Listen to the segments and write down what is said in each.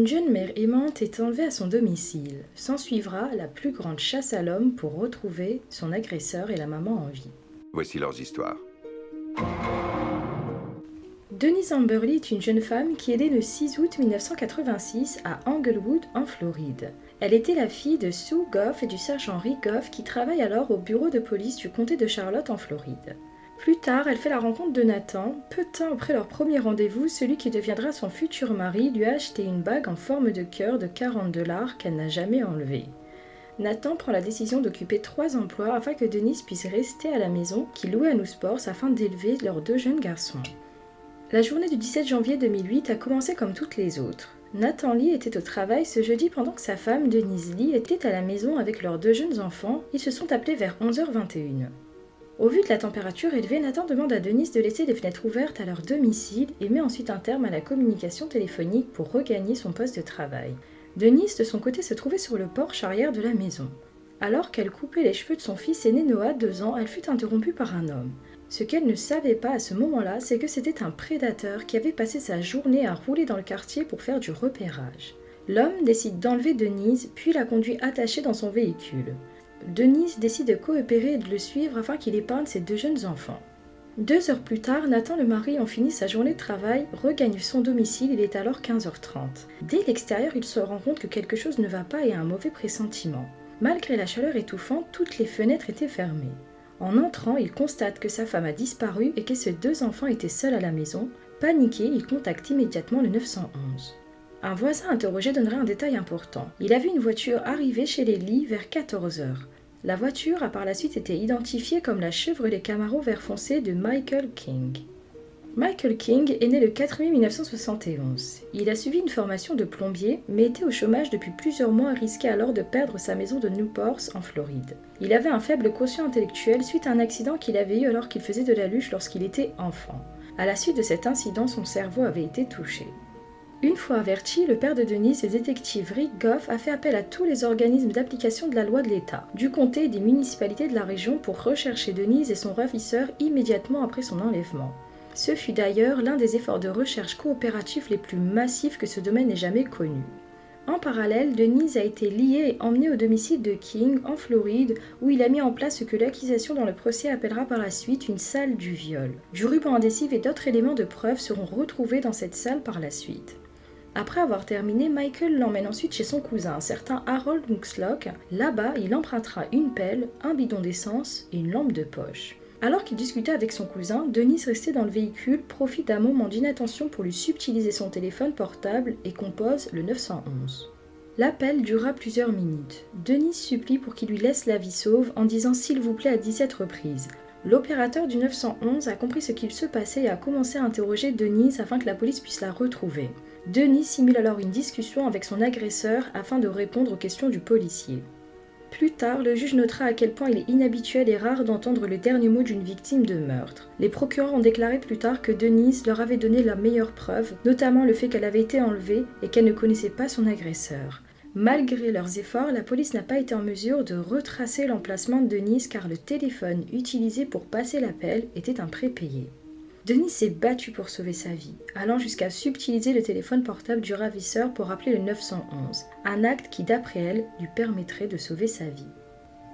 Une jeune mère aimante est enlevée à son domicile. S'ensuivra la plus grande chasse à l'homme pour retrouver son agresseur et la maman en vie. Voici leurs histoires. Denise Amberley est une jeune femme qui est née le 6 août 1986 à Englewood, en Floride. Elle était la fille de Sue Goff et du sergent Rick Goff qui travaillent alors au bureau de police du comté de Charlotte en Floride. Plus tard, elle fait la rencontre de Nathan. Peu de temps après leur premier rendez-vous, celui qui deviendra son futur mari lui a acheté une bague en forme de cœur de 40 dollars qu'elle n'a jamais enlevée. Nathan prend la décision d'occuper trois emplois afin que Denise puisse rester à la maison qu'il louait à New Sports afin d'élever leurs deux jeunes garçons. La journée du 17 janvier 2008 a commencé comme toutes les autres. Nathan Lee était au travail ce jeudi pendant que sa femme, Denise Lee, était à la maison avec leurs deux jeunes enfants. Ils se sont appelés vers 11h21. Au vu de la température élevée, Nathan demande à Denise de laisser les fenêtres ouvertes à leur domicile et met ensuite un terme à la communication téléphonique pour regagner son poste de travail. Denise, de son côté, se trouvait sur le porche arrière de la maison. Alors qu'elle coupait les cheveux de son fils aîné Noah, deux ans, elle fut interrompue par un homme. Ce qu'elle ne savait pas à ce moment-là, c'est que c'était un prédateur qui avait passé sa journée à rouler dans le quartier pour faire du repérage. L'homme décide d'enlever Denise, puis la conduit attachée dans son véhicule. Denise décide de coopérer et de le suivre afin qu'il épargne ses deux jeunes enfants. Deux heures plus tard, Nathan le mari en finit sa journée de travail, regagne son domicile, il est alors 15h30. Dès l'extérieur, il se rend compte que quelque chose ne va pas et a un mauvais pressentiment. Malgré la chaleur étouffante, toutes les fenêtres étaient fermées. En entrant, il constate que sa femme a disparu et que ses deux enfants étaient seuls à la maison. Paniqué, il contacte immédiatement le 911. Un voisin interrogé donnerait un détail important. Il a vu une voiture arriver chez les lits vers 14 heures. La voiture a par la suite été identifiée comme la Chevrolet Camaro vert foncé de Michael King. Michael King est né le 4 mai 1971. Il a suivi une formation de plombier, mais était au chômage depuis plusieurs mois et risquait alors de perdre sa maison de Newport en Floride. Il avait un faible quotient intellectuel suite à un accident qu'il avait eu alors qu'il faisait de la luche lorsqu'il était enfant. À la suite de cet incident, son cerveau avait été touché. Une fois averti, le père de Denise, le détective Rick Goff, a fait appel à tous les organismes d'application de la loi de l'État, du comté et des municipalités de la région pour rechercher Denise et son ravisseur immédiatement après son enlèvement. Ce fut d'ailleurs l'un des efforts de recherche coopératifs les plus massifs que ce domaine ait jamais connu. En parallèle, Denise a été liée et emmenée au domicile de King, en Floride, où il a mis en place ce que l'accusation dans le procès appellera par la suite une salle du viol. Du ruban adhésif et d'autres éléments de preuve seront retrouvés dans cette salle par la suite. Après avoir terminé, Michael l'emmène ensuite chez son cousin, un certain Harold Muxlock. Là-bas, il empruntera une pelle, un bidon d'essence et une lampe de poche. Alors qu'il discutait avec son cousin, Denis, resté dans le véhicule, profite d'un moment d'inattention pour lui subtiliser son téléphone portable et compose le 911. L'appel dura plusieurs minutes. Denis supplie pour qu'il lui laisse la vie sauve en disant s'il vous plaît à 17 reprises. L'opérateur du 911 a compris ce qu'il se passait et a commencé à interroger Denise afin que la police puisse la retrouver. Denis simule alors une discussion avec son agresseur afin de répondre aux questions du policier. Plus tard, le juge notera à quel point il est inhabituel et rare d'entendre le dernier mot d'une victime de meurtre. Les procureurs ont déclaré plus tard que Denise leur avait donné la meilleure preuve, notamment le fait qu'elle avait été enlevée et qu'elle ne connaissait pas son agresseur. Malgré leurs efforts, la police n'a pas été en mesure de retracer l'emplacement de Denise car le téléphone utilisé pour passer l'appel était un prépayé. Denis s'est battu pour sauver sa vie, allant jusqu'à subtiliser le téléphone portable du ravisseur pour appeler le 911, un acte qui, d'après elle, lui permettrait de sauver sa vie.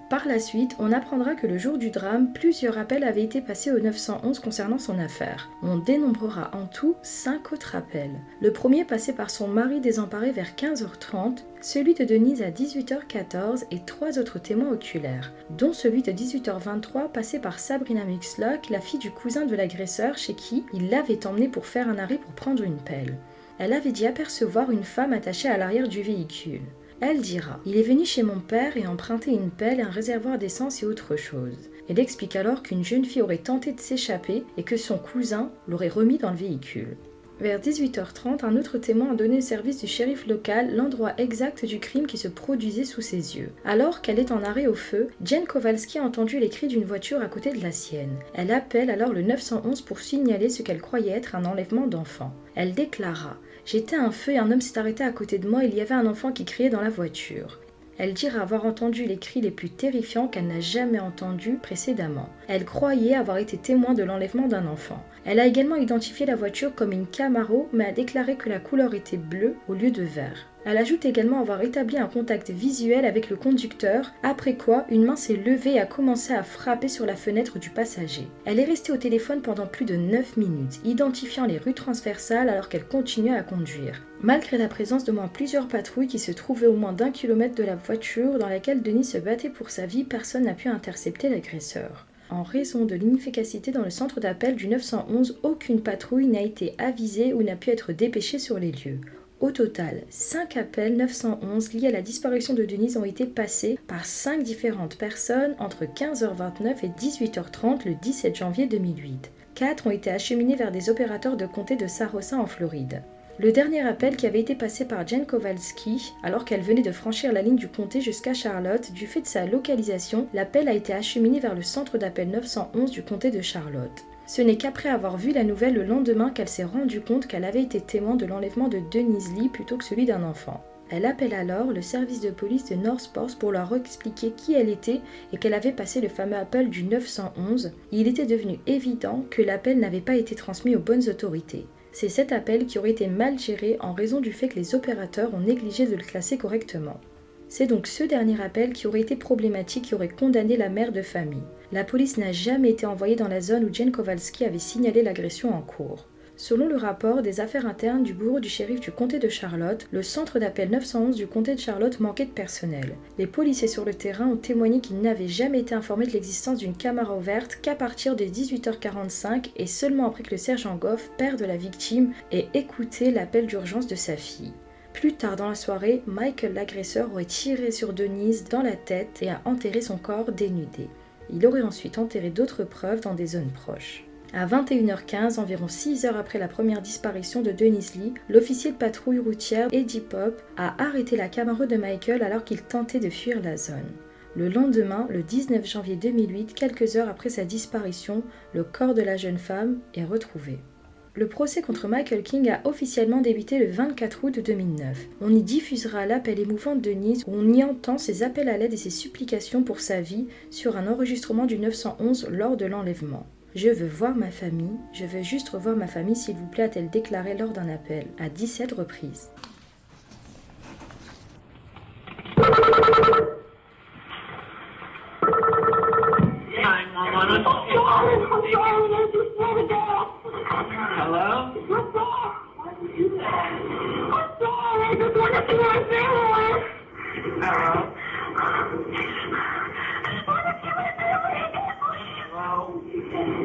Par la suite, on apprendra que le jour du drame, plusieurs appels avaient été passés au 911 concernant son affaire. On dénombrera en tout 5 autres appels. Le premier passé par son mari désemparé vers 15h30, celui de Denise à 18h14 et trois autres témoins oculaires, dont celui de 18h23 passé par Sabrina Mixlock, la fille du cousin de l'agresseur chez qui il l'avait emmenée pour faire un arrêt pour prendre une pelle. Elle avait dit apercevoir une femme attachée à l'arrière du véhicule. Elle dira Il est venu chez mon père et emprunté une pelle, un réservoir d'essence et autre chose. Elle explique alors qu'une jeune fille aurait tenté de s'échapper et que son cousin l'aurait remis dans le véhicule. Vers 18h30, un autre témoin a donné au service du shérif local l'endroit exact du crime qui se produisait sous ses yeux. Alors qu'elle est en arrêt au feu, Jen Kowalski a entendu les cris d'une voiture à côté de la sienne. Elle appelle alors le 911 pour signaler ce qu'elle croyait être un enlèvement d'enfant. Elle déclara J'étais un feu et un homme s'est arrêté à côté de moi, il y avait un enfant qui criait dans la voiture. Elle dira avoir entendu les cris les plus terrifiants qu'elle n'a jamais entendus précédemment. Elle croyait avoir été témoin de l'enlèvement d'un enfant. Elle a également identifié la voiture comme une Camaro, mais a déclaré que la couleur était bleue au lieu de vert. Elle ajoute également avoir établi un contact visuel avec le conducteur, après quoi une main s'est levée et a commencé à frapper sur la fenêtre du passager. Elle est restée au téléphone pendant plus de 9 minutes, identifiant les rues transversales alors qu'elle continuait à conduire. Malgré la présence de moins plusieurs patrouilles qui se trouvaient au moins d'un kilomètre de la voiture dans laquelle Denis se battait pour sa vie, personne n'a pu intercepter l'agresseur. En raison de l'inefficacité dans le centre d'appel du 911, aucune patrouille n'a été avisée ou n'a pu être dépêchée sur les lieux. Au total, 5 appels 911 liés à la disparition de Denise ont été passés par 5 différentes personnes entre 15h29 et 18h30 le 17 janvier 2008. 4 ont été acheminés vers des opérateurs de comté de Sarosa en Floride. Le dernier appel qui avait été passé par Jen Kowalski, alors qu'elle venait de franchir la ligne du comté jusqu'à Charlotte, du fait de sa localisation, l'appel a été acheminé vers le centre d'appel 911 du comté de Charlotte. Ce n'est qu'après avoir vu la nouvelle le lendemain qu'elle s'est rendue compte qu'elle avait été témoin de l'enlèvement de Denise Lee plutôt que celui d'un enfant. Elle appelle alors le service de police de Northport pour leur expliquer qui elle était et qu'elle avait passé le fameux appel du 911. Il était devenu évident que l'appel n'avait pas été transmis aux bonnes autorités. C'est cet appel qui aurait été mal géré en raison du fait que les opérateurs ont négligé de le classer correctement. C'est donc ce dernier appel qui aurait été problématique qui aurait condamné la mère de famille. La police n'a jamais été envoyée dans la zone où Jane Kowalski avait signalé l'agression en cours. Selon le rapport des affaires internes du bureau du shérif du comté de Charlotte, le centre d'appel 911 du comté de Charlotte manquait de personnel. Les policiers sur le terrain ont témoigné qu'ils n'avaient jamais été informés de l'existence d'une caméra ouverte qu'à partir de 18h45 et seulement après que le sergent Goff, père de la victime, ait écouté l'appel d'urgence de sa fille. Plus tard dans la soirée, Michael l'agresseur aurait tiré sur Denise dans la tête et a enterré son corps dénudé. Il aurait ensuite enterré d'autres preuves dans des zones proches. À 21h15, environ 6 heures après la première disparition de Denise Lee, l'officier de patrouille routière Eddie Pop a arrêté la camarade de Michael alors qu'il tentait de fuir la zone. Le lendemain, le 19 janvier 2008, quelques heures après sa disparition, le corps de la jeune femme est retrouvé. Le procès contre Michael King a officiellement débuté le 24 août 2009. On y diffusera l'appel émouvant de Denise où on y entend ses appels à l'aide et ses supplications pour sa vie sur un enregistrement du 911 lors de l'enlèvement. Je veux voir ma famille, je veux juste revoir ma famille s'il vous plaît, a-t-elle déclaré lors d'un appel, à 17 reprises. Hello?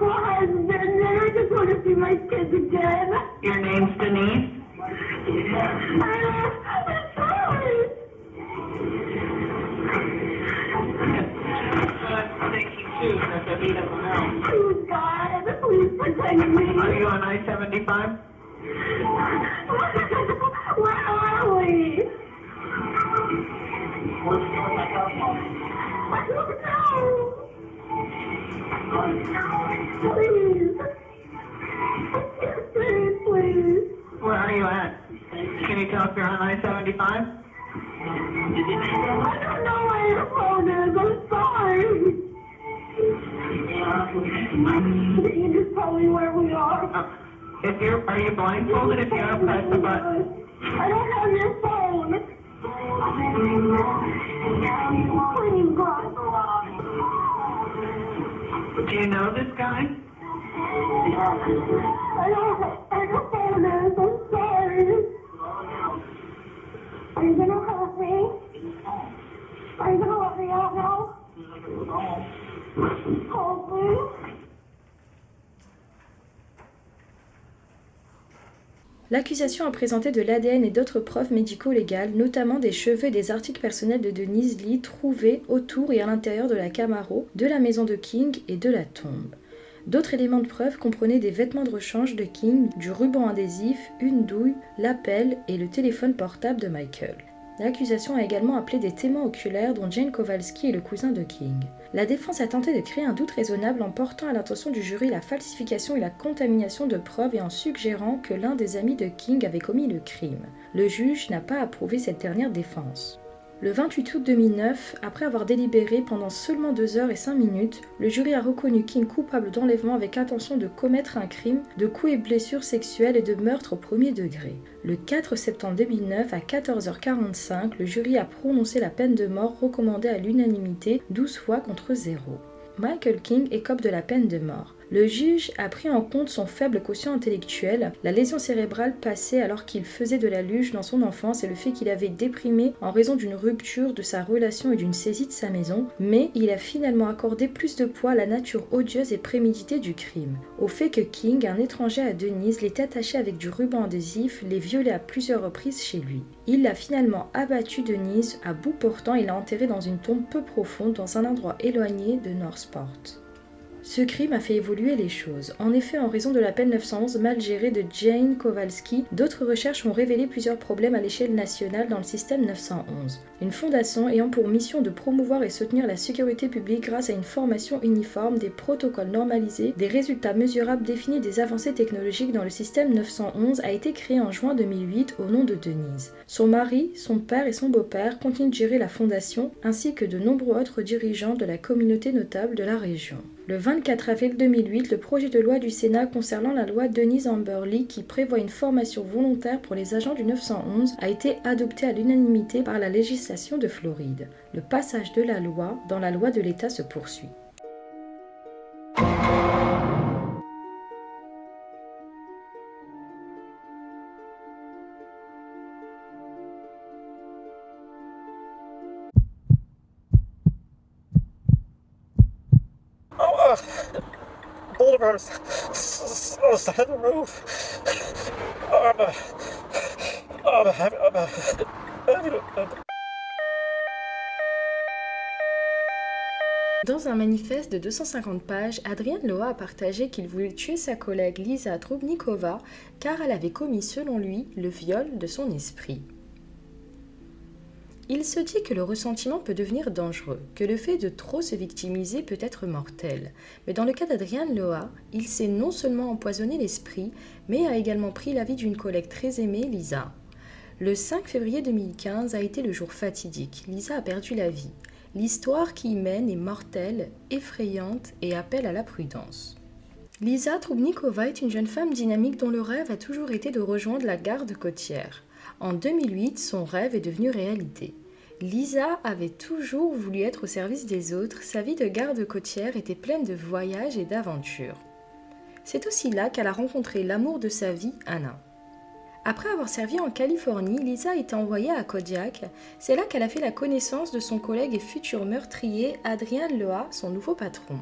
Your husband, and I just want to see my kids again. Your name's Denise? I'm sorry. Please, God, please me. Are you on I-75? Where are we? Please. Please, please. Where are you at? Can you tell if you're on I-75? I don't know where your phone is. I'm sorry. Can you just tell me where we are? Uh, If you're, are you blindfolded if you don't press the button? I don't have your phone. Please, God. Do you know this guy? I don't know where your phone is. I'm sorry. Are you gonna help me? Are you gonna let me out now? Help me. L'accusation a présenté de l'ADN et d'autres preuves médico-légales, notamment des cheveux et des articles personnels de Denise Lee trouvés autour et à l'intérieur de la Camaro, de la maison de King et de la tombe. D'autres éléments de preuve comprenaient des vêtements de rechange de King, du ruban adhésif, une douille, l'appel et le téléphone portable de Michael. L'accusation a également appelé des témoins oculaires dont Jane Kowalski est le cousin de King. La défense a tenté de créer un doute raisonnable en portant à l'attention du jury la falsification et la contamination de preuves et en suggérant que l'un des amis de King avait commis le crime. Le juge n'a pas approuvé cette dernière défense. Le 28 août 2009, après avoir délibéré pendant seulement 2 heures et 5 minutes, le jury a reconnu King coupable d'enlèvement avec intention de commettre un crime, de coups et blessures sexuelles et de meurtre au premier degré. Le 4 septembre 2009, à 14h45, le jury a prononcé la peine de mort recommandée à l'unanimité 12 fois contre 0. Michael King écope de la peine de mort. Le juge a pris en compte son faible quotient intellectuel, la lésion cérébrale passée alors qu'il faisait de la luge dans son enfance et le fait qu'il avait déprimé en raison d'une rupture de sa relation et d'une saisie de sa maison, mais il a finalement accordé plus de poids à la nature odieuse et préméditée du crime, au fait que King, un étranger à Denise, l'était attaché avec du ruban adhésif, les violé à plusieurs reprises chez lui. Il a finalement abattu Denise à bout portant et l'a enterrée dans une tombe peu profonde dans un endroit éloigné de Northport. Ce crime a fait évoluer les choses. En effet, en raison de la peine 911 mal gérée de Jane Kowalski, d'autres recherches ont révélé plusieurs problèmes à l'échelle nationale dans le système 911. Une fondation ayant pour mission de promouvoir et soutenir la sécurité publique grâce à une formation uniforme, des protocoles normalisés, des résultats mesurables définis des avancées technologiques dans le système 911 a été créée en juin 2008 au nom de Denise. Son mari, son père et son beau-père continuent de gérer la fondation ainsi que de nombreux autres dirigeants de la communauté notable de la région. Le 24 avril 2008, le projet de loi du Sénat concernant la loi Denise Amberley qui prévoit une formation volontaire pour les agents du 911 a été adopté à l'unanimité par la législation de Floride. Le passage de la loi dans la loi de l'État se poursuit. Dans un manifeste de 250 pages, Adrian Loa a partagé qu'il voulait tuer sa collègue Lisa Trubnikova car elle avait commis selon lui le viol de son esprit. Il se dit que le ressentiment peut devenir dangereux, que le fait de trop se victimiser peut être mortel. Mais dans le cas d'Adrian Loa, il s'est non seulement empoisonné l'esprit, mais a également pris la vie d'une collègue très aimée, Lisa. Le 5 février 2015 a été le jour fatidique. Lisa a perdu la vie. L'histoire qui y mène est mortelle, effrayante et appelle à la prudence. Lisa Trubnikova est une jeune femme dynamique dont le rêve a toujours été de rejoindre la garde côtière. En 2008, son rêve est devenu réalité. Lisa avait toujours voulu être au service des autres, sa vie de garde côtière était pleine de voyages et d'aventures. C'est aussi là qu'elle a rencontré l'amour de sa vie, Anna. Après avoir servi en Californie, Lisa été envoyée à Kodiak. C'est là qu'elle a fait la connaissance de son collègue et futur meurtrier, Adrian Loa, son nouveau patron.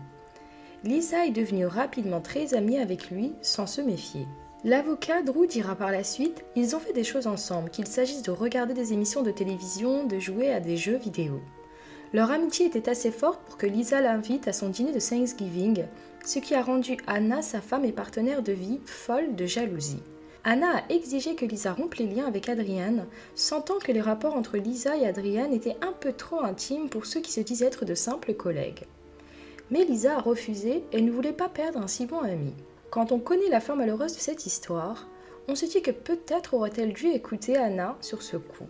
Lisa est devenue rapidement très amie avec lui sans se méfier. L'avocat Drew dira par la suite Ils ont fait des choses ensemble, qu'il s'agisse de regarder des émissions de télévision, de jouer à des jeux vidéo. Leur amitié était assez forte pour que Lisa l'invite à son dîner de Thanksgiving, ce qui a rendu Anna, sa femme et partenaire de vie, folle de jalousie. Anna a exigé que Lisa rompe les liens avec Adrienne, sentant que les rapports entre Lisa et Adrienne étaient un peu trop intimes pour ceux qui se disent être de simples collègues. Mais Lisa a refusé et ne voulait pas perdre un si bon ami. Quand on connaît la fin malheureuse de cette histoire, on se dit que peut-être aurait-elle dû écouter Anna sur ce coup.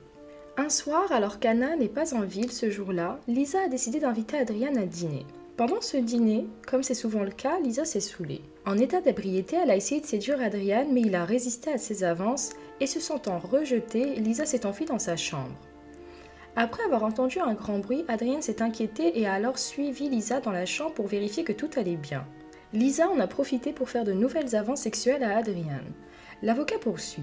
Un soir, alors qu'Anna n'est pas en ville ce jour-là, Lisa a décidé d'inviter Adrienne à dîner. Pendant ce dîner, comme c'est souvent le cas, Lisa s'est saoulée. En état d'ébriété, elle a essayé de séduire Adrienne, mais il a résisté à ses avances et se sentant rejetée, Lisa s'est enfuie dans sa chambre. Après avoir entendu un grand bruit, Adrienne s'est inquiétée et a alors suivi Lisa dans la chambre pour vérifier que tout allait bien. Lisa en a profité pour faire de nouvelles avances sexuelles à Adrienne. L'avocat poursuit.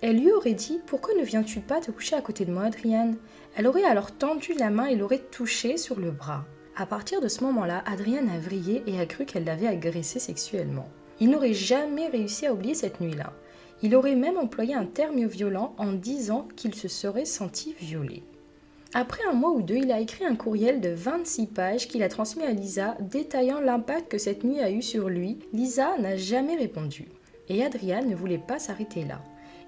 Elle lui aurait dit Pourquoi ne viens-tu pas te coucher à côté de moi, Adrienne Elle aurait alors tendu la main et l'aurait touché sur le bras. À partir de ce moment-là, Adrienne a vrillé et a cru qu'elle l'avait agressé sexuellement. Il n'aurait jamais réussi à oublier cette nuit-là. Il aurait même employé un terme violent en disant qu'il se serait senti violé. Après un mois ou deux, il a écrit un courriel de 26 pages qu'il a transmis à Lisa détaillant l'impact que cette nuit a eu sur lui. Lisa n'a jamais répondu. Et Adrienne ne voulait pas s'arrêter là.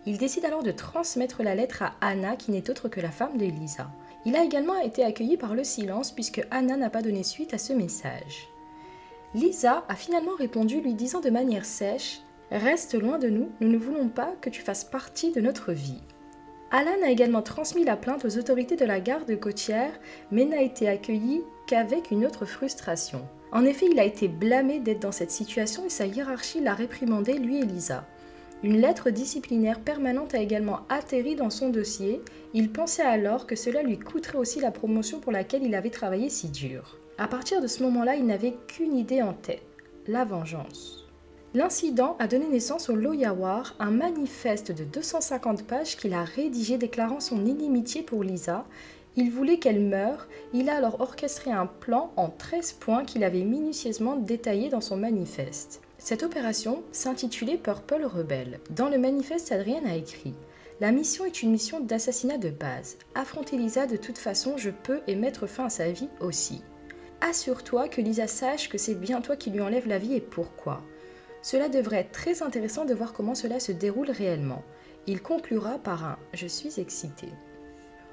Il décide alors de transmettre la lettre à Anna, qui n'est autre que la femme de Lisa. Il a également été accueilli par le silence puisque Anna n'a pas donné suite à ce message. Lisa a finalement répondu lui disant de manière sèche Reste loin de nous, nous ne voulons pas que tu fasses partie de notre vie. Alan a également transmis la plainte aux autorités de la garde côtière, mais n'a été accueilli qu'avec une autre frustration. En effet, il a été blâmé d'être dans cette situation et sa hiérarchie l'a réprimandé, lui et Lisa. Une lettre disciplinaire permanente a également atterri dans son dossier. Il pensait alors que cela lui coûterait aussi la promotion pour laquelle il avait travaillé si dur. À partir de ce moment-là, il n'avait qu'une idée en tête la vengeance. L'incident a donné naissance au Loyawar, un manifeste de 250 pages qu'il a rédigé déclarant son inimitié pour Lisa. Il voulait qu'elle meure, il a alors orchestré un plan en 13 points qu'il avait minutieusement détaillé dans son manifeste. Cette opération s'intitulait Purple Rebel. Dans le manifeste, Adrienne a écrit La mission est une mission d'assassinat de base. Affronter Lisa de toute façon, je peux et mettre fin à sa vie aussi. Assure-toi que Lisa sache que c'est bien toi qui lui enlève la vie et pourquoi. Cela devrait être très intéressant de voir comment cela se déroule réellement. Il conclura par un Je suis excité.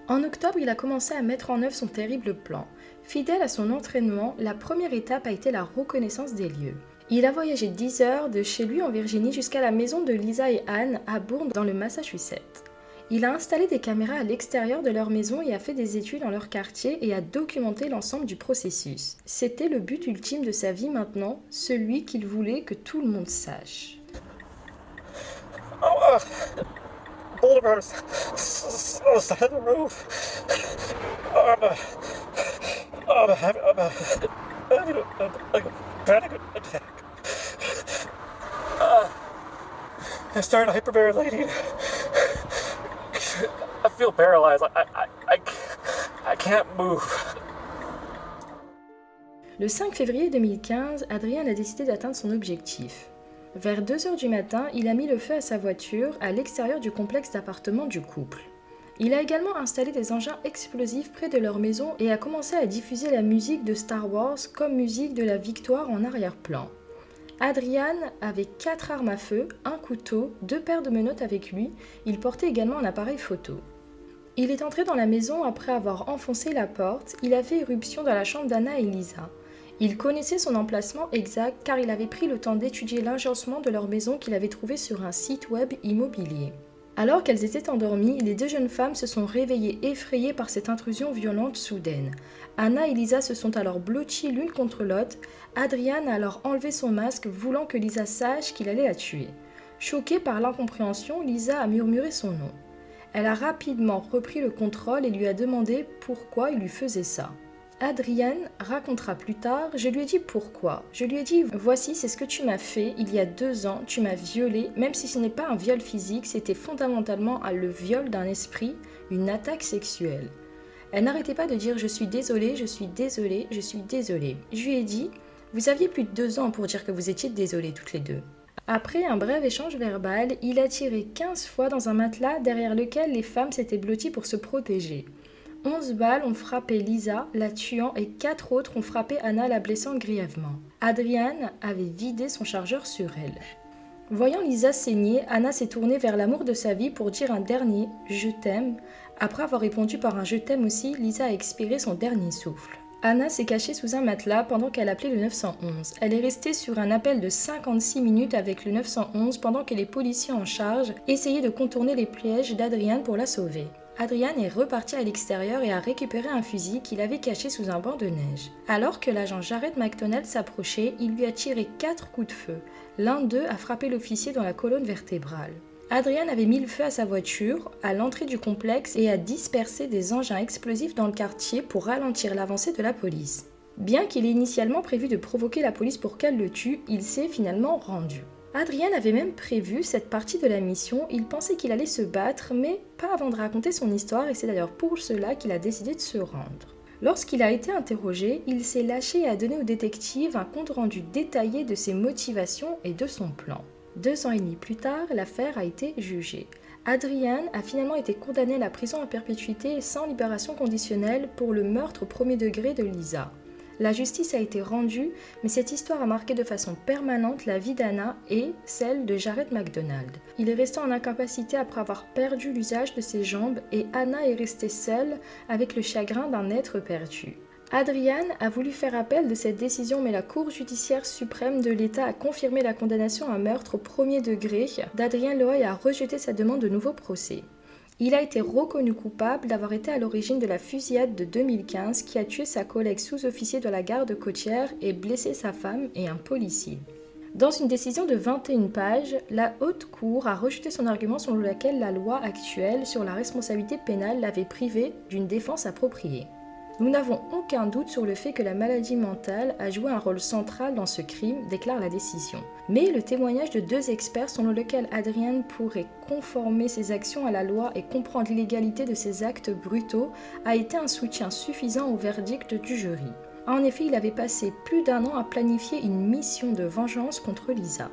En octobre, il a commencé à mettre en œuvre son terrible plan. Fidèle à son entraînement, la première étape a été la reconnaissance des lieux. Il a voyagé 10 heures de chez lui en Virginie jusqu'à la maison de Lisa et Anne à Bourne dans le Massachusetts. Il a installé des caméras à l'extérieur de leur maison et a fait des études dans leur quartier et a documenté l'ensemble du processus. C'était le but ultime de sa vie maintenant, celui qu'il voulait que tout le monde sache. I feel paralyzed. I, can't move. Le 5 février 2015, Adrien a décidé d'atteindre son objectif. Vers 2 heures du matin, il a mis le feu à sa voiture à l'extérieur du complexe d'appartements du couple. Il a également installé des engins explosifs près de leur maison et a commencé à diffuser la musique de Star Wars comme musique de la victoire en arrière-plan. Adrian avait quatre armes à feu, un couteau, deux paires de menottes avec lui. Il portait également un appareil photo. Il est entré dans la maison après avoir enfoncé la porte. Il a fait éruption dans la chambre d'Anna et Lisa. Il connaissait son emplacement exact car il avait pris le temps d'étudier l'agencement de leur maison qu'il avait trouvé sur un site web immobilier. Alors qu'elles étaient endormies, les deux jeunes femmes se sont réveillées effrayées par cette intrusion violente soudaine. Anna et Lisa se sont alors blotties l'une contre l'autre. Adriane a alors enlevé son masque, voulant que Lisa sache qu'il allait la tuer. Choquée par l'incompréhension, Lisa a murmuré son nom. Elle a rapidement repris le contrôle et lui a demandé pourquoi il lui faisait ça. Adrienne racontera plus tard, je lui ai dit pourquoi. Je lui ai dit, voici, c'est ce que tu m'as fait il y a deux ans, tu m'as violé, même si ce n'est pas un viol physique, c'était fondamentalement le viol d'un esprit, une attaque sexuelle. Elle n'arrêtait pas de dire, je suis désolée, je suis désolée, je suis désolée. Je lui ai dit, Vous aviez plus de deux ans pour dire que vous étiez désolées toutes les deux. Après un bref échange verbal, il a tiré 15 fois dans un matelas derrière lequel les femmes s'étaient blotties pour se protéger. 11 balles ont frappé Lisa, la tuant, et 4 autres ont frappé Anna, la blessant grièvement. Adrienne avait vidé son chargeur sur elle. Voyant Lisa saigner, Anna s'est tournée vers l'amour de sa vie pour dire un dernier Je t'aime. Après avoir répondu par un Je t'aime aussi, Lisa a expiré son dernier souffle. Anna s'est cachée sous un matelas pendant qu'elle appelait le 911. Elle est restée sur un appel de 56 minutes avec le 911 pendant que les policiers en charge essayaient de contourner les pièges d'Adrienne pour la sauver. Adrienne est reparti à l'extérieur et a récupéré un fusil qu'il avait caché sous un banc de neige. Alors que l'agent Jared McDonald s'approchait, il lui a tiré quatre coups de feu. L'un d'eux a frappé l'officier dans la colonne vertébrale. Adrienne avait mis le feu à sa voiture à l'entrée du complexe et a dispersé des engins explosifs dans le quartier pour ralentir l'avancée de la police. Bien qu'il ait initialement prévu de provoquer la police pour qu'elle le tue, il s'est finalement rendu. Adrienne avait même prévu cette partie de la mission, il pensait qu'il allait se battre, mais pas avant de raconter son histoire et c'est d'ailleurs pour cela qu'il a décidé de se rendre. Lorsqu'il a été interrogé, il s'est lâché et a donné au détective un compte-rendu détaillé de ses motivations et de son plan. Deux ans et demi plus tard, l'affaire a été jugée. Adrienne a finalement été condamnée à la prison à perpétuité sans libération conditionnelle pour le meurtre au premier degré de Lisa. La justice a été rendue, mais cette histoire a marqué de façon permanente la vie d'Anna et celle de Jared McDonald. Il est resté en incapacité après avoir perdu l'usage de ses jambes et Anna est restée seule avec le chagrin d'un être perdu. Adrienne a voulu faire appel de cette décision, mais la Cour judiciaire suprême de l'État a confirmé la condamnation à meurtre au premier degré d'Adrien Loy a rejeté sa demande de nouveau procès. Il a été reconnu coupable d'avoir été à l'origine de la fusillade de 2015 qui a tué sa collègue sous-officier de la garde côtière et blessé sa femme et un policier. Dans une décision de 21 pages, la Haute Cour a rejeté son argument selon lequel la loi actuelle sur la responsabilité pénale l'avait privé d'une défense appropriée. Nous n'avons aucun doute sur le fait que la maladie mentale a joué un rôle central dans ce crime, déclare la décision. Mais le témoignage de deux experts selon lequel Adrienne pourrait conformer ses actions à la loi et comprendre l'illégalité de ses actes brutaux a été un soutien suffisant au verdict du jury. En effet, il avait passé plus d'un an à planifier une mission de vengeance contre Lisa.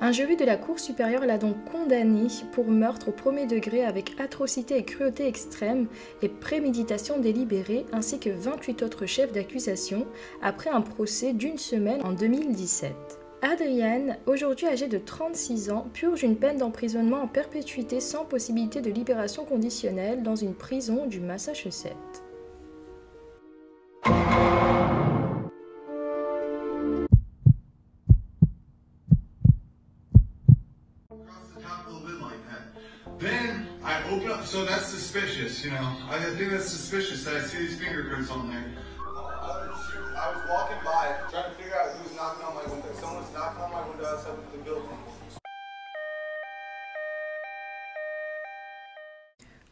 Un jury de la Cour supérieure l'a donc condamné pour meurtre au premier degré avec atrocité et cruauté extrême et préméditation délibérée, ainsi que 28 autres chefs d'accusation, après un procès d'une semaine en 2017. Adrienne, aujourd'hui âgée de 36 ans, purge une peine d'emprisonnement en perpétuité sans possibilité de libération conditionnelle dans une prison du Massachusetts. Then I open up, so that's suspicious, you know. I think that's suspicious that I see these fingerprints on there.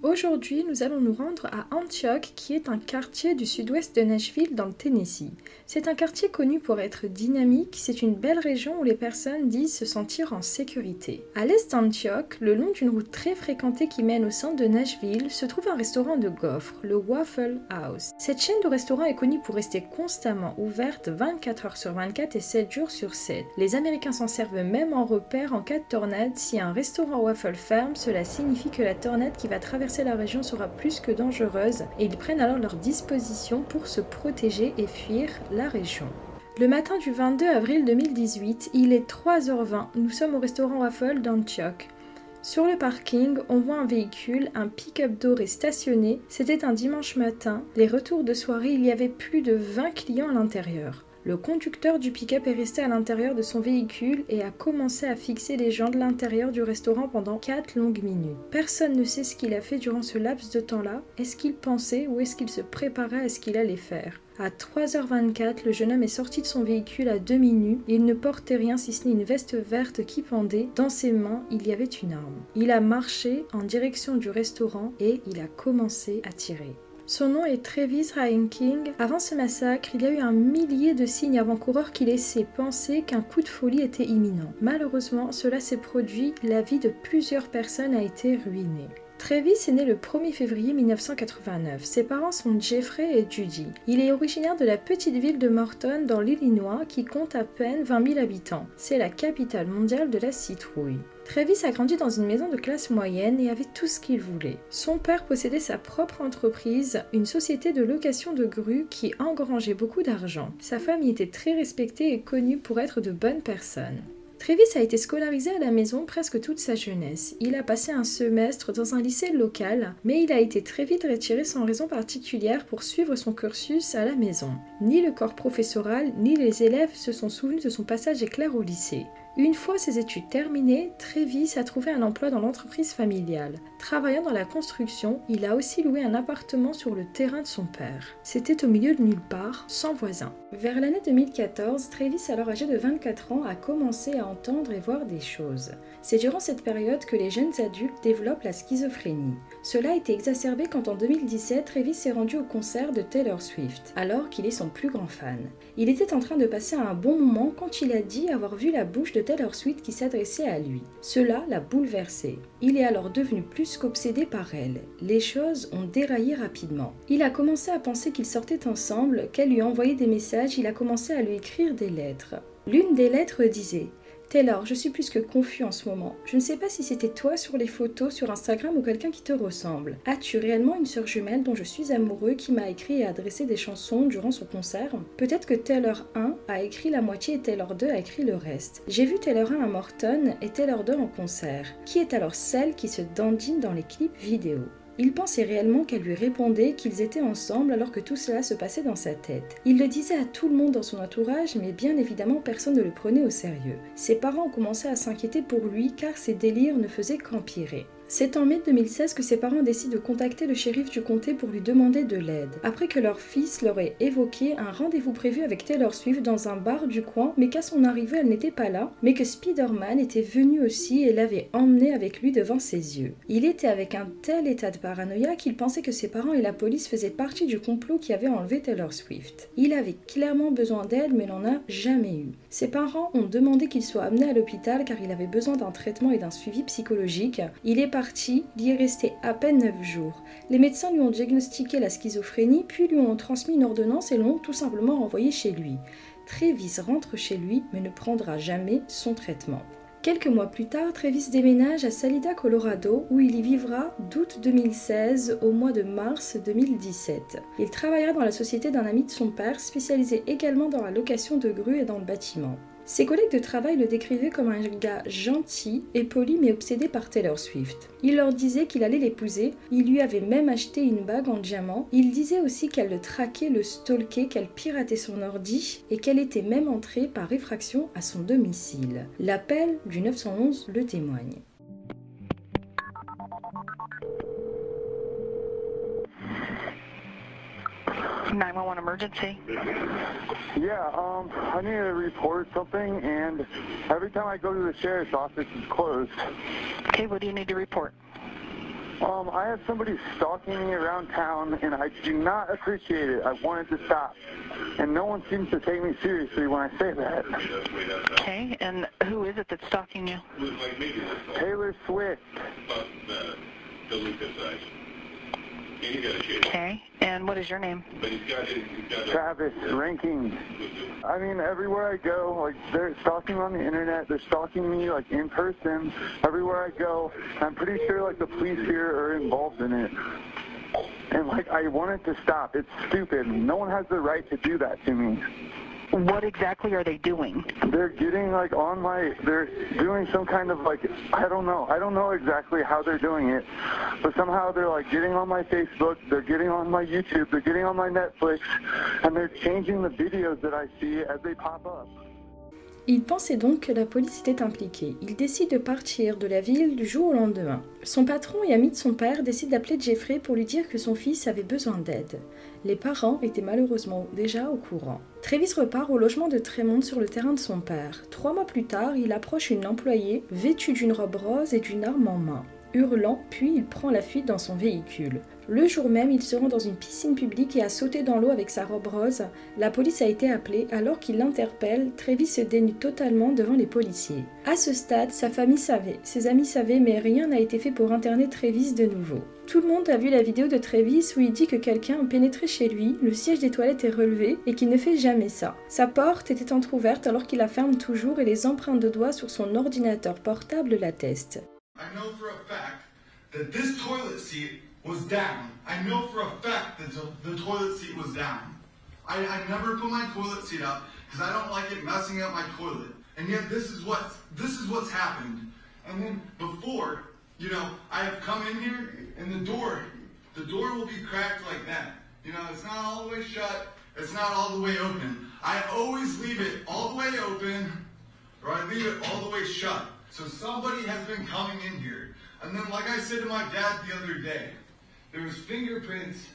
Aujourd'hui, nous allons nous rendre à Antioch, qui est un quartier du sud-ouest de Nashville, dans le Tennessee. C'est un quartier connu pour être dynamique, c'est une belle région où les personnes disent se sentir en sécurité. À l'est d'Antioch, le long d'une route très fréquentée qui mène au centre de Nashville, se trouve un restaurant de gaufres, le Waffle House. Cette chaîne de restaurants est connue pour rester constamment ouverte 24 heures sur 24 et 7 jours sur 7. Les Américains s'en servent même en repère en cas de tornade. Si un restaurant waffle ferme, cela signifie que la tornade qui va traverser la région sera plus que dangereuse et ils prennent alors leurs dispositions pour se protéger et fuir la région. Le matin du 22 avril 2018, il est 3h20, nous sommes au restaurant Waffle d'Antioch. Sur le parking, on voit un véhicule, un pick-up doré stationné. C'était un dimanche matin. Les retours de soirée, il y avait plus de 20 clients à l'intérieur. Le conducteur du pick-up est resté à l'intérieur de son véhicule et a commencé à fixer les gens de l'intérieur du restaurant pendant 4 longues minutes. Personne ne sait ce qu'il a fait durant ce laps de temps-là. Est-ce qu'il pensait ou est-ce qu'il se préparait à ce qu'il allait faire? À 3h24, le jeune homme est sorti de son véhicule à demi nu et il ne portait rien si ce n'est une veste verte qui pendait. Dans ses mains, il y avait une arme. Il a marché en direction du restaurant et il a commencé à tirer. Son nom est Travis Ryan King. Avant ce massacre, il y a eu un millier de signes avant-coureurs qui laissaient penser qu'un coup de folie était imminent. Malheureusement, cela s'est produit, la vie de plusieurs personnes a été ruinée. Travis est né le 1er février 1989. Ses parents sont Jeffrey et Judy. Il est originaire de la petite ville de Morton dans l'Illinois qui compte à peine 20 000 habitants. C'est la capitale mondiale de la citrouille. Travis a grandi dans une maison de classe moyenne et avait tout ce qu'il voulait. Son père possédait sa propre entreprise, une société de location de grues qui engrangeait beaucoup d'argent. Sa famille était très respectée et connue pour être de bonnes personnes. Travis a été scolarisé à la maison presque toute sa jeunesse. Il a passé un semestre dans un lycée local, mais il a été très vite retiré sans raison particulière pour suivre son cursus à la maison. Ni le corps professoral, ni les élèves se sont souvenus de son passage éclair au lycée. Une fois ses études terminées, Travis a trouvé un emploi dans l'entreprise familiale. Travaillant dans la construction, il a aussi loué un appartement sur le terrain de son père. C'était au milieu de nulle part, sans voisin. Vers l'année 2014, Travis, alors âgé de 24 ans, a commencé à entendre et voir des choses. C'est durant cette période que les jeunes adultes développent la schizophrénie. Cela a été exacerbé quand en 2017, Travis s'est rendu au concert de Taylor Swift, alors qu'il est son plus grand fan. Il était en train de passer un bon moment quand il a dit avoir vu la bouche de Taylor Swift qui s'adressait à lui. Cela l'a bouleversé. Il est alors devenu plus qu'obsédé par elle. Les choses ont déraillé rapidement. Il a commencé à penser qu'ils sortaient ensemble, qu'elle lui envoyait des messages, il a commencé à lui écrire des lettres. L'une des lettres disait Taylor, je suis plus que confus en ce moment. Je ne sais pas si c'était toi sur les photos sur Instagram ou quelqu'un qui te ressemble. As-tu réellement une sœur jumelle dont je suis amoureux qui m'a écrit et adressé des chansons durant son concert? Peut-être que Taylor 1 a écrit la moitié et Taylor 2 a écrit le reste. J'ai vu Taylor 1 à Morton et Taylor 2 en concert. Qui est alors celle qui se dandine dans les clips vidéo? Il pensait réellement qu'elle lui répondait qu'ils étaient ensemble alors que tout cela se passait dans sa tête. Il le disait à tout le monde dans son entourage, mais bien évidemment personne ne le prenait au sérieux. Ses parents commencé à s'inquiéter pour lui car ses délires ne faisaient qu'empirer. C'est en mai 2016 que ses parents décident de contacter le shérif du comté pour lui demander de l'aide, après que leur fils leur ait évoqué un rendez-vous prévu avec Taylor Swift dans un bar du coin, mais qu'à son arrivée elle n'était pas là, mais que Spider-Man était venu aussi et l'avait emmené avec lui devant ses yeux. Il était avec un tel état de paranoïa qu'il pensait que ses parents et la police faisaient partie du complot qui avait enlevé Taylor Swift. Il avait clairement besoin d'aide mais n'en a jamais eu. Ses parents ont demandé qu'il soit amené à l'hôpital car il avait besoin d'un traitement et d'un suivi psychologique. Il est parti, il y est resté à peine 9 jours. Les médecins lui ont diagnostiqué la schizophrénie, puis lui ont transmis une ordonnance et l'ont tout simplement renvoyé chez lui. Travis rentre chez lui mais ne prendra jamais son traitement. Quelques mois plus tard, Travis déménage à Salida, Colorado, où il y vivra d'août 2016 au mois de mars 2017. Il travaillera dans la société d'un ami de son père, spécialisé également dans la location de grues et dans le bâtiment. Ses collègues de travail le décrivaient comme un gars gentil et poli mais obsédé par Taylor Swift. Il leur disait qu'il allait l'épouser, il lui avait même acheté une bague en diamant, il disait aussi qu'elle le traquait, le stalkait, qu'elle piratait son ordi et qu'elle était même entrée par réfraction à son domicile. L'appel du 911 le témoigne. Nine one one emergency. Yeah, um, I need to report something, and every time I go to the sheriff's office, it's closed. Okay, what do you need to report? Um, I have somebody stalking me around town, and I do not appreciate it. I wanted to stop, and no one seems to take me seriously when I say that. Okay, and who is it that's stalking you? Taylor Swift. Okay, and what is your name? Travis ranking. I mean, everywhere I go, like they're stalking on the internet. They're stalking me like in person. Everywhere I go, I'm pretty sure like the police here are involved in it. And like I want it to stop. It's stupid. No one has the right to do that to me. What exactly are they doing? They're getting like on my. They're doing some kind of like I don't know. I don't know exactly how they're doing it, but somehow they're like getting on my Facebook. They're getting on my YouTube. They're getting on my Netflix, and they're changing the videos that I see as they pop up. Il pensait donc que la police était impliquée. Il décide de partir de la ville du jour au lendemain. Son patron et ami de son père décident d'appeler Jeffrey pour lui dire que son fils avait besoin d'aide. Les parents étaient malheureusement déjà au courant. Travis repart au logement de Tremont sur le terrain de son père. Trois mois plus tard, il approche une employée vêtue d'une robe rose et d'une arme en main. Hurlant, puis il prend la fuite dans son véhicule. Le jour même, il se rend dans une piscine publique et a sauté dans l'eau avec sa robe rose. La police a été appelée alors qu'il l'interpelle. Travis se dénude totalement devant les policiers. À ce stade, sa famille savait, ses amis savaient, mais rien n'a été fait pour interner Travis de nouveau. Tout le monde a vu la vidéo de Travis où il dit que quelqu'un a pénétré chez lui, le siège des toilettes est relevé et qu'il ne fait jamais ça. Sa porte était entr'ouverte alors qu'il la ferme toujours et les empreintes de doigts sur son ordinateur portable l'attestent. I know for a fact that this toilet seat was down. I know for a fact that the, toilet seat was down. I, I never put my toilet seat up because I don't like it messing up my toilet. And yet this is what this is what's happened. And then before, you know, I have come in here and the door, the door will be cracked like that. You know, it's not all the way shut. It's not all the way open. I always leave it all the way open, or I leave it all the way shut. So somebody has been coming in here. And then, like I said to my dad the other day, there was fingerprints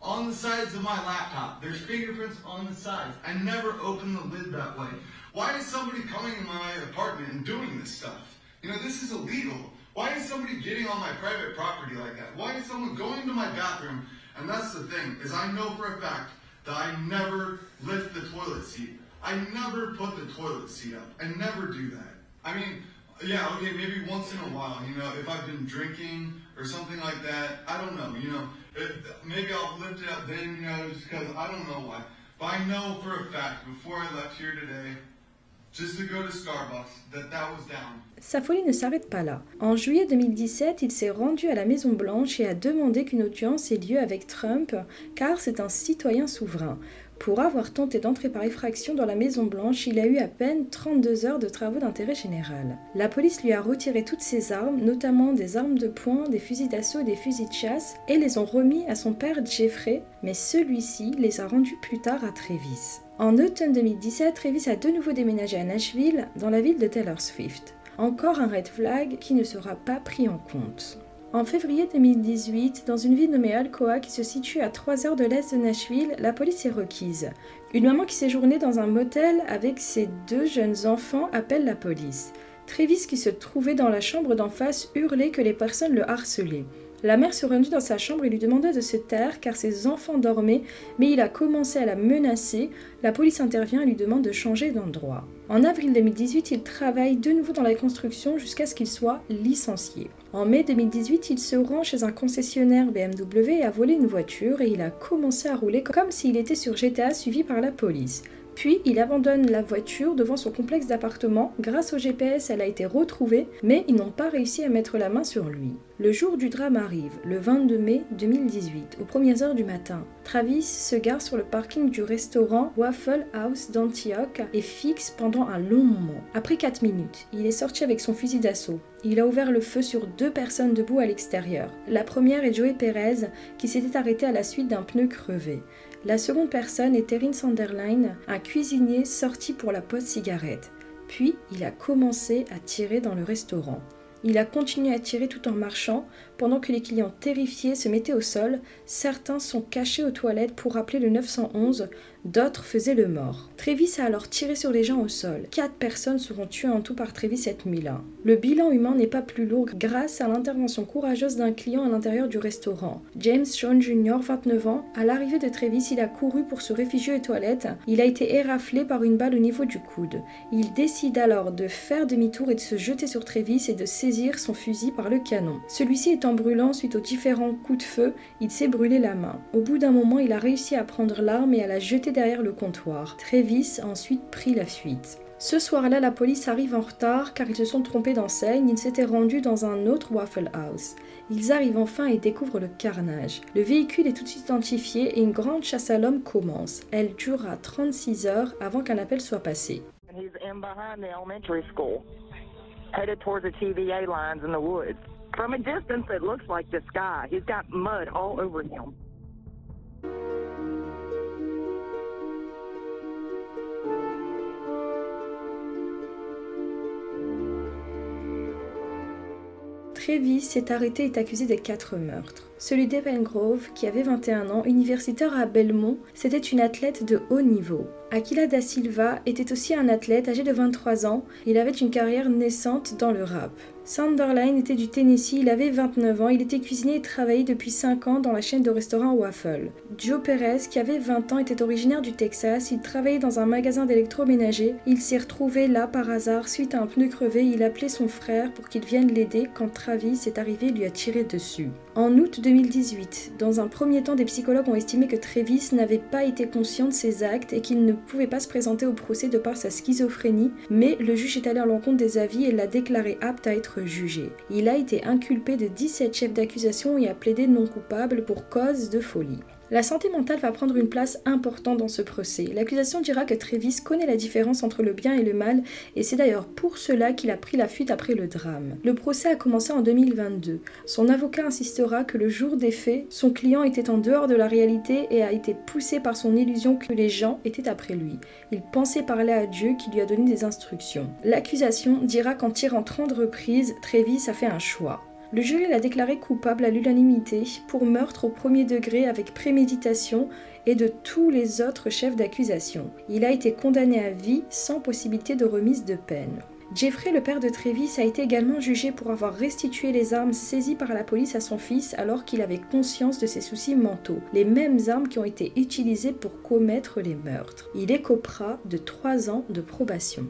on the sides of my laptop. There's fingerprints on the sides. I never opened the lid that way. Why is somebody coming in my apartment and doing this stuff? You know, this is illegal. Why is somebody getting on my private property like that? Why is someone going to my bathroom? And that's the thing, is I know for a fact that I never lift the toilet seat. I never put the toilet seat up. I never do that. I mean, yeah, okay, maybe once in a while, you know, if I've been drinking or something like that, I don't know, you know, it, maybe I'll lift it up then, you know, just because I don't know why. But I know for a fact, before I left here today, just to go to Starbucks, that that was down. Sa folie ne s'arrête pas là. En juillet 2017, il s'est rendu à la Maison Blanche et a demandé qu'une audience ait lieu avec Trump, car c'est un citoyen souverain. Pour avoir tenté d'entrer par effraction dans la Maison Blanche, il a eu à peine 32 heures de travaux d'intérêt général. La police lui a retiré toutes ses armes, notamment des armes de poing, des fusils d'assaut des fusils de chasse, et les ont remis à son père Jeffrey, mais celui-ci les a rendus plus tard à Travis. En automne 2017, Travis a de nouveau déménagé à Nashville, dans la ville de Taylor Swift. Encore un red flag qui ne sera pas pris en compte. En février 2018, dans une ville nommée Alcoa qui se situe à 3 heures de l'est de Nashville, la police est requise. Une maman qui séjournait dans un motel avec ses deux jeunes enfants appelle la police. Travis, qui se trouvait dans la chambre d'en face, hurlait que les personnes le harcelaient. La mère se rendit dans sa chambre et lui demanda de se taire car ses enfants dormaient, mais il a commencé à la menacer. La police intervient et lui demande de changer d'endroit. En avril 2018, il travaille de nouveau dans la construction jusqu'à ce qu'il soit licencié. En mai 2018, il se rend chez un concessionnaire BMW et a volé une voiture et il a commencé à rouler comme s'il était sur GTA suivi par la police. Puis il abandonne la voiture devant son complexe d'appartements. Grâce au GPS, elle a été retrouvée, mais ils n'ont pas réussi à mettre la main sur lui. Le jour du drame arrive, le 22 mai 2018, aux premières heures du matin. Travis se gare sur le parking du restaurant Waffle House d'Antioch et fixe pendant un long moment. Après 4 minutes, il est sorti avec son fusil d'assaut. Il a ouvert le feu sur deux personnes debout à l'extérieur. La première est Joey Perez, qui s'était arrêté à la suite d'un pneu crevé. La seconde personne est Erin Sanderline, un cuisinier sorti pour la pause cigarette. Puis il a commencé à tirer dans le restaurant. Il a continué à tirer tout en marchant, pendant que les clients terrifiés se mettaient au sol. Certains sont cachés aux toilettes pour appeler le 911, d'autres faisaient le mort. Travis a alors tiré sur les gens au sol. Quatre personnes seront tuées en tout par Travis cette nuit-là. Le bilan humain n'est pas plus lourd grâce à l'intervention courageuse d'un client à l'intérieur du restaurant. James Sean Jr., 29 ans, à l'arrivée de Travis, il a couru pour se réfugier aux toilettes. Il a été éraflé par une balle au niveau du coude. Il décide alors de faire demi-tour et de se jeter sur Travis et de saisir son fusil par le canon. Celui-ci étant brûlant suite aux différents coups de feu, il s'est brûlé la main. Au bout d'un moment, il a réussi à prendre l'arme et à la jeter derrière le comptoir. Travis a ensuite pris la fuite. Ce soir-là, la police arrive en retard car ils se sont trompés d'enseigne. Ils s'étaient rendus dans un autre Waffle House. Ils arrivent enfin et découvrent le carnage. Le véhicule est tout de suite identifié et une grande chasse à l'homme commence. Elle durera 36 heures avant qu'un appel soit passé. TVA lines. From a distance, it looks like the sky. He's got mud all over him. Travis est arrêté et accusé des quatre meurtres. Celui d'Evan Grove, qui avait 21 ans, universitaire à Belmont, c'était une athlète de haut niveau. Aquila da Silva était aussi un athlète âgé de 23 ans, il avait une carrière naissante dans le rap. Sanderline était du Tennessee, il avait 29 ans, il était cuisinier et travaillait depuis 5 ans dans la chaîne de restaurants Waffle. Joe Perez, qui avait 20 ans, était originaire du Texas, il travaillait dans un magasin d'électroménager, il s'est retrouvé là par hasard suite à un pneu crevé, il appelait son frère pour qu'il vienne l'aider quand Travis est arrivé et lui a tiré dessus. 2018, dans un premier temps, des psychologues ont estimé que Travis n'avait pas été conscient de ses actes et qu'il ne pouvait pas se présenter au procès de par sa schizophrénie, mais le juge est allé à l'encontre des avis et l'a déclaré apte à être jugé. Il a été inculpé de 17 chefs d'accusation et a plaidé non coupable pour cause de folie. La santé mentale va prendre une place importante dans ce procès. L'accusation dira que Travis connaît la différence entre le bien et le mal, et c'est d'ailleurs pour cela qu'il a pris la fuite après le drame. Le procès a commencé en 2022. Son avocat insistera que le jour des faits, son client était en dehors de la réalité et a été poussé par son illusion que les gens étaient après lui. Il pensait parler à Dieu qui lui a donné des instructions. L'accusation dira qu'en tirant 30 reprises, Travis a fait un choix. Le jury l'a déclaré coupable à l'unanimité pour meurtre au premier degré avec préméditation et de tous les autres chefs d'accusation. Il a été condamné à vie sans possibilité de remise de peine. Jeffrey, le père de Travis, a été également jugé pour avoir restitué les armes saisies par la police à son fils alors qu'il avait conscience de ses soucis mentaux, les mêmes armes qui ont été utilisées pour commettre les meurtres. Il écopera de 3 ans de probation.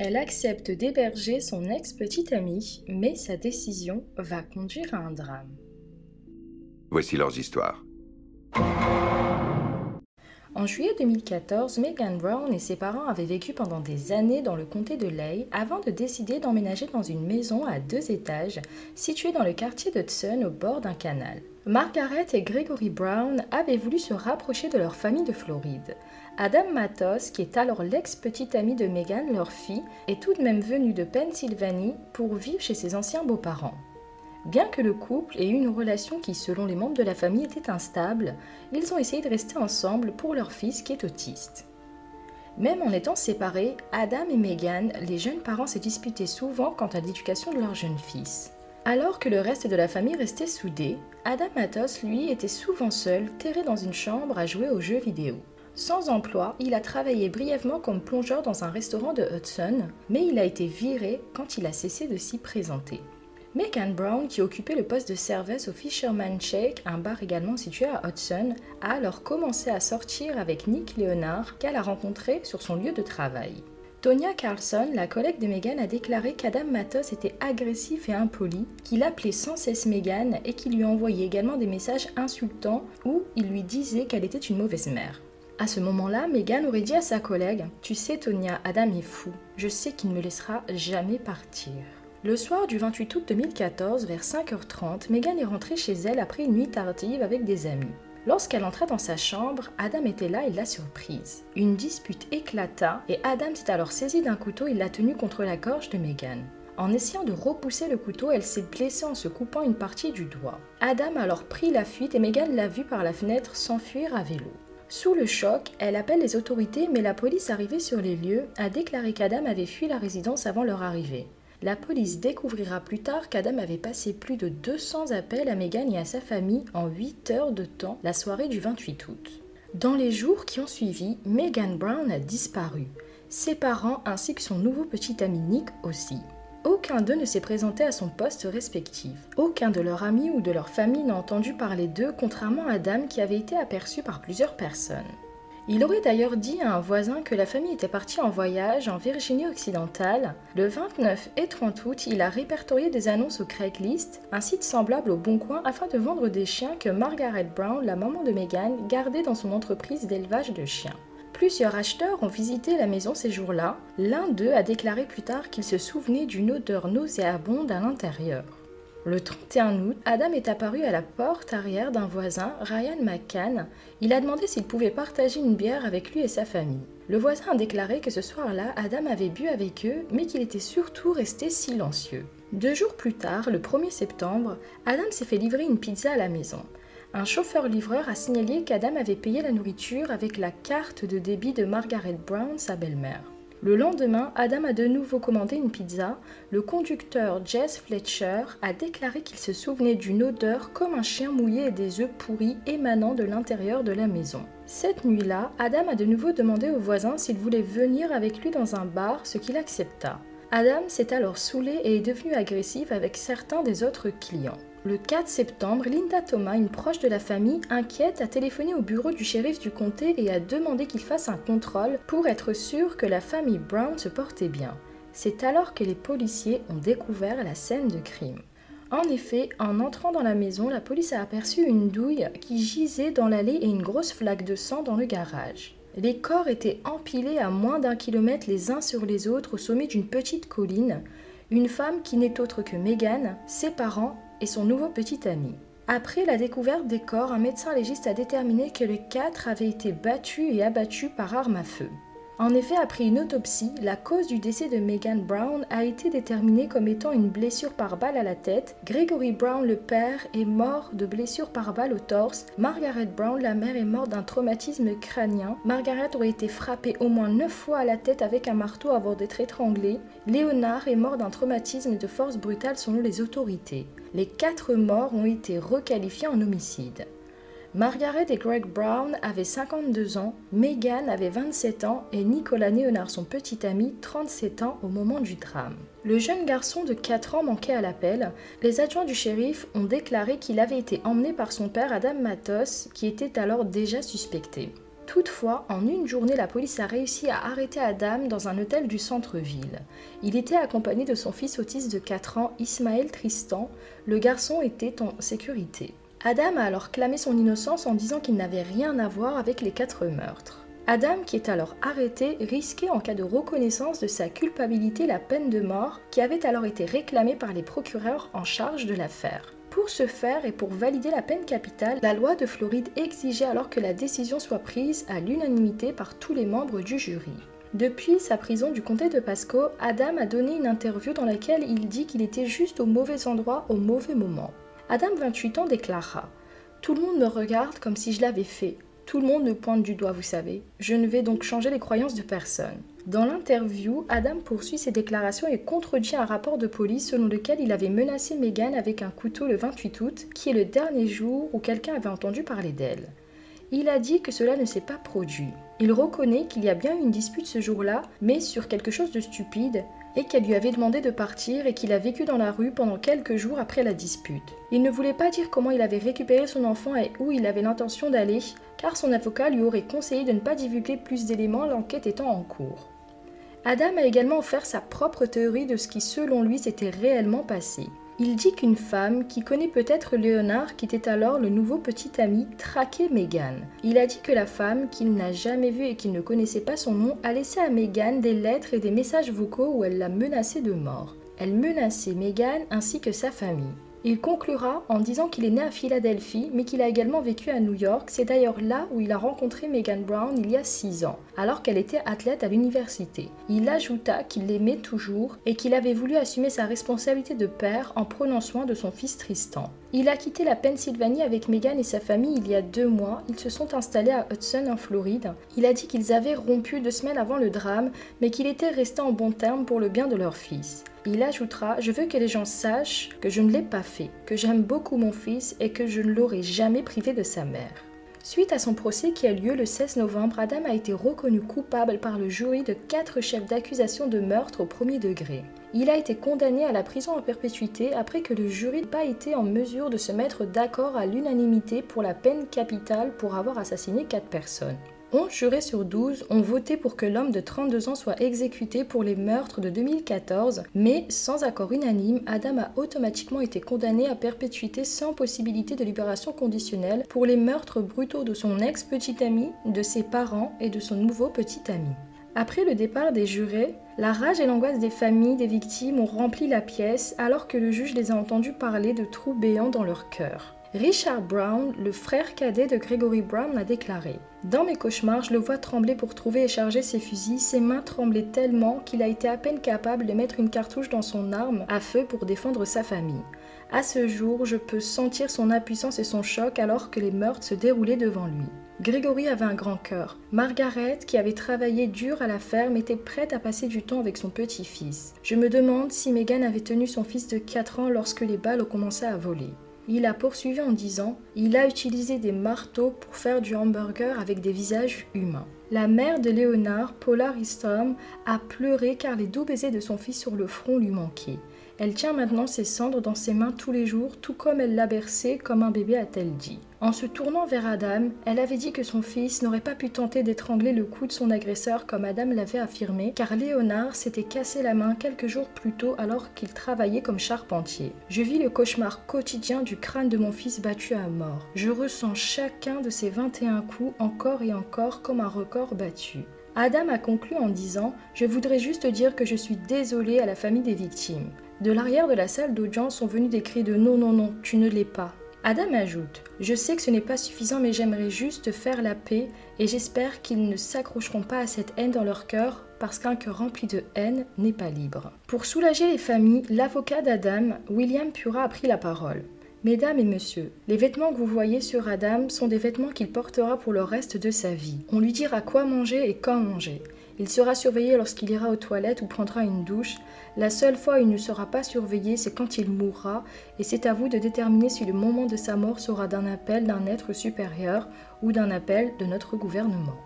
Elle accepte d'héberger son ex-petite amie, mais sa décision va conduire à un drame. Voici leurs histoires. En juillet 2014, Megan Brown et ses parents avaient vécu pendant des années dans le comté de Lay avant de décider d'emménager dans une maison à deux étages située dans le quartier d'Hudson au bord d'un canal. Margaret et Gregory Brown avaient voulu se rapprocher de leur famille de Floride. Adam Matos, qui est alors l'ex-petite amie de Megan, leur fille, est tout de même venu de Pennsylvanie pour vivre chez ses anciens beaux-parents. Bien que le couple ait eu une relation qui, selon les membres de la famille, était instable, ils ont essayé de rester ensemble pour leur fils qui est autiste. Même en étant séparés, Adam et Megan, les jeunes parents se disputaient souvent quant à l'éducation de leur jeune fils. Alors que le reste de la famille restait soudé, Adam Matos, lui, était souvent seul, terré dans une chambre à jouer aux jeux vidéo. Sans emploi, il a travaillé brièvement comme plongeur dans un restaurant de Hudson, mais il a été viré quand il a cessé de s'y présenter. Megan Brown, qui occupait le poste de serveuse au Fisherman Shake, un bar également situé à Hudson, a alors commencé à sortir avec Nick Leonard, qu'elle a rencontré sur son lieu de travail. Tonya Carlson, la collègue de Megan, a déclaré qu'Adam Matos était agressif et impoli, qu'il appelait sans cesse Megan et qu'il lui envoyait également des messages insultants où il lui disait qu'elle était une mauvaise mère. À ce moment-là, Megan aurait dit à sa collègue Tu sais, Tonya, Adam est fou. Je sais qu'il ne me laissera jamais partir. Le soir du 28 août 2014, vers 5h30, Megan est rentrée chez elle après une nuit tardive avec des amis. Lorsqu'elle entra dans sa chambre, Adam était là et l'a surprise. Une dispute éclata et Adam s'est alors saisi d'un couteau et l'a tenu contre la gorge de Megan. En essayant de repousser le couteau, elle s'est blessée en se coupant une partie du doigt. Adam a alors pris la fuite et Megan l'a vu par la fenêtre s'enfuir à vélo. Sous le choc, elle appelle les autorités, mais la police arrivée sur les lieux a déclaré qu'Adam avait fui la résidence avant leur arrivée. La police découvrira plus tard qu'Adam avait passé plus de 200 appels à Megan et à sa famille en 8 heures de temps la soirée du 28 août. Dans les jours qui ont suivi, Megan Brown a disparu. Ses parents ainsi que son nouveau petit ami Nick aussi. Aucun d'eux ne s'est présenté à son poste respectif. Aucun de leurs amis ou de leur famille n'a entendu parler d'eux, contrairement à Adam qui avait été aperçu par plusieurs personnes. Il aurait d'ailleurs dit à un voisin que la famille était partie en voyage en Virginie occidentale. Le 29 et 30 août, il a répertorié des annonces au Craigslist, un site semblable au Bon Coin, afin de vendre des chiens que Margaret Brown, la maman de Megan, gardait dans son entreprise d'élevage de chiens. Plusieurs acheteurs ont visité la maison ces jours-là. L'un d'eux a déclaré plus tard qu'il se souvenait d'une odeur nauséabonde à l'intérieur. Le 31 août, Adam est apparu à la porte arrière d'un voisin, Ryan McCann. Il a demandé s'il pouvait partager une bière avec lui et sa famille. Le voisin a déclaré que ce soir-là, Adam avait bu avec eux, mais qu'il était surtout resté silencieux. Deux jours plus tard, le 1er septembre, Adam s'est fait livrer une pizza à la maison. Un chauffeur-livreur a signalé qu'Adam avait payé la nourriture avec la carte de débit de Margaret Brown, sa belle-mère. Le lendemain, Adam a de nouveau commandé une pizza. Le conducteur Jess Fletcher a déclaré qu'il se souvenait d'une odeur comme un chien mouillé et des œufs pourris émanant de l'intérieur de la maison. Cette nuit-là, Adam a de nouveau demandé au voisin s'il voulait venir avec lui dans un bar, ce qu'il accepta. Adam s'est alors saoulé et est devenu agressif avec certains des autres clients. Le 4 septembre, Linda Thomas, une proche de la famille, inquiète, a téléphoné au bureau du shérif du comté et a demandé qu'il fasse un contrôle pour être sûr que la famille Brown se portait bien. C'est alors que les policiers ont découvert la scène de crime. En effet, en entrant dans la maison, la police a aperçu une douille qui gisait dans l'allée et une grosse flaque de sang dans le garage. Les corps étaient empilés à moins d'un kilomètre les uns sur les autres au sommet d'une petite colline. Une femme qui n'est autre que Megan, ses parents et son nouveau petit ami. Après la découverte des corps, un médecin légiste a déterminé que les quatre avaient été battus et abattus par arme à feu. En effet, après une autopsie, la cause du décès de Megan Brown a été déterminée comme étant une blessure par balle à la tête. Gregory Brown, le père, est mort de blessure par balle au torse. Margaret Brown, la mère, est morte d'un traumatisme crânien. Margaret aurait été frappée au moins neuf fois à la tête avec un marteau avant d'être étranglée. Léonard est mort d'un traumatisme de force brutale selon les autorités. Les quatre morts ont été requalifiés en homicide. Margaret et Greg Brown avaient 52 ans, Megan avait 27 ans et Nicolas Léonard, son petit ami, 37 ans au moment du drame. Le jeune garçon de 4 ans manquait à l'appel. Les adjoints du shérif ont déclaré qu'il avait été emmené par son père Adam Matos, qui était alors déjà suspecté. Toutefois, en une journée, la police a réussi à arrêter Adam dans un hôtel du centre-ville. Il était accompagné de son fils autiste de 4 ans, Ismaël Tristan. Le garçon était en sécurité. Adam a alors clamé son innocence en disant qu'il n'avait rien à voir avec les quatre meurtres. Adam, qui est alors arrêté, risquait en cas de reconnaissance de sa culpabilité la peine de mort qui avait alors été réclamée par les procureurs en charge de l'affaire. Pour ce faire et pour valider la peine capitale, la loi de Floride exigeait alors que la décision soit prise à l'unanimité par tous les membres du jury. Depuis sa prison du comté de Pasco, Adam a donné une interview dans laquelle il dit qu'il était juste au mauvais endroit au mauvais moment. Adam, 28 ans, déclara Tout le monde me regarde comme si je l'avais fait. Tout le monde me pointe du doigt, vous savez. Je ne vais donc changer les croyances de personne. Dans l'interview, Adam poursuit ses déclarations et contredit un rapport de police selon lequel il avait menacé Megan avec un couteau le 28 août, qui est le dernier jour où quelqu'un avait entendu parler d'elle. Il a dit que cela ne s'est pas produit. Il reconnaît qu'il y a bien eu une dispute ce jour-là, mais sur quelque chose de stupide, et qu'elle lui avait demandé de partir et qu'il a vécu dans la rue pendant quelques jours après la dispute. Il ne voulait pas dire comment il avait récupéré son enfant et où il avait l'intention d'aller, car son avocat lui aurait conseillé de ne pas divulguer plus d'éléments l'enquête étant en cours. Adam a également offert sa propre théorie de ce qui selon lui s'était réellement passé. Il dit qu'une femme, qui connaît peut-être Léonard, qui était alors le nouveau petit ami, traquait Megan. Il a dit que la femme, qu'il n'a jamais vue et qu'il ne connaissait pas son nom, a laissé à Megan des lettres et des messages vocaux où elle l'a menacée de mort. Elle menaçait Megan ainsi que sa famille. Il conclura en disant qu'il est né à Philadelphie, mais qu'il a également vécu à New York. C'est d'ailleurs là où il a rencontré Megan Brown il y a 6 ans, alors qu'elle était athlète à l'université. Il ajouta qu'il l'aimait toujours et qu'il avait voulu assumer sa responsabilité de père en prenant soin de son fils Tristan. Il a quitté la Pennsylvanie avec Megan et sa famille il y a deux mois. Ils se sont installés à Hudson en Floride. Il a dit qu'ils avaient rompu deux semaines avant le drame, mais qu'il était resté en bon terme pour le bien de leur fils. Il ajoutera Je veux que les gens sachent que je ne l'ai pas fait, que j'aime beaucoup mon fils et que je ne l'aurai jamais privé de sa mère. Suite à son procès qui a lieu le 16 novembre, Adam a été reconnu coupable par le jury de quatre chefs d'accusation de meurtre au premier degré. Il a été condamné à la prison en perpétuité après que le jury n'ait pas été en mesure de se mettre d'accord à l'unanimité pour la peine capitale pour avoir assassiné quatre personnes. 11 jurés sur 12 ont voté pour que l'homme de 32 ans soit exécuté pour les meurtres de 2014, mais sans accord unanime, Adam a automatiquement été condamné à perpétuité sans possibilité de libération conditionnelle pour les meurtres brutaux de son ex-petit ami, de ses parents et de son nouveau petit ami. Après le départ des jurés, La rage et l'angoisse des familles des victimes ont rempli la pièce alors que le juge les a entendus parler de trous béants dans leur cœur. Richard Brown, le frère cadet de Gregory Brown, a déclaré Dans mes cauchemars, je le vois trembler pour trouver et charger ses fusils. Ses mains tremblaient tellement qu'il a été à peine capable de mettre une cartouche dans son arme à feu pour défendre sa famille. À ce jour, je peux sentir son impuissance et son choc alors que les meurtres se déroulaient devant lui. Gregory avait un grand cœur. Margaret, qui avait travaillé dur à la ferme, était prête à passer du temps avec son petit-fils. Je me demande si Megan avait tenu son fils de 4 ans lorsque les balles ont commencé à voler. Il a poursuivi en disant Il a utilisé des marteaux pour faire du hamburger avec des visages humains. La mère de Léonard, Paula Ristom, a pleuré car les doux baisers de son fils sur le front lui manquaient. Elle tient maintenant ses cendres dans ses mains tous les jours, tout comme elle l'a bercé comme un bébé, a-t-elle dit. En se tournant vers Adam, elle avait dit que son fils n'aurait pas pu tenter d'étrangler le cou de son agresseur comme Adam l'avait affirmé, car Léonard s'était cassé la main quelques jours plus tôt alors qu'il travaillait comme charpentier. Je vis le cauchemar quotidien du crâne de mon fils battu à mort. Je ressens chacun de ces 21 coups encore et encore comme un record battu. Adam a conclu en disant Je voudrais juste dire que je suis désolé à la famille des victimes. De l'arrière de la salle d'audience sont venus des cris de Non, non, non, tu ne l'es pas. Adam ajoute Je sais que ce n'est pas suffisant, mais j'aimerais juste faire la paix et j'espère qu'ils ne s'accrocheront pas à cette haine dans leur cœur parce qu'un cœur rempli de haine n'est pas libre. Pour soulager les familles, l'avocat d'Adam, William Pura, a pris la parole. Mesdames et messieurs, les vêtements que vous voyez sur Adam sont des vêtements qu'il portera pour le reste de sa vie. On lui dira quoi manger et quand manger. Il sera surveillé lorsqu'il ira aux toilettes ou prendra une douche. La seule fois où il ne sera pas surveillé, c'est quand il mourra, et c'est à vous de déterminer si le moment de sa mort sera d'un appel d'un être supérieur ou d'un appel de notre gouvernement.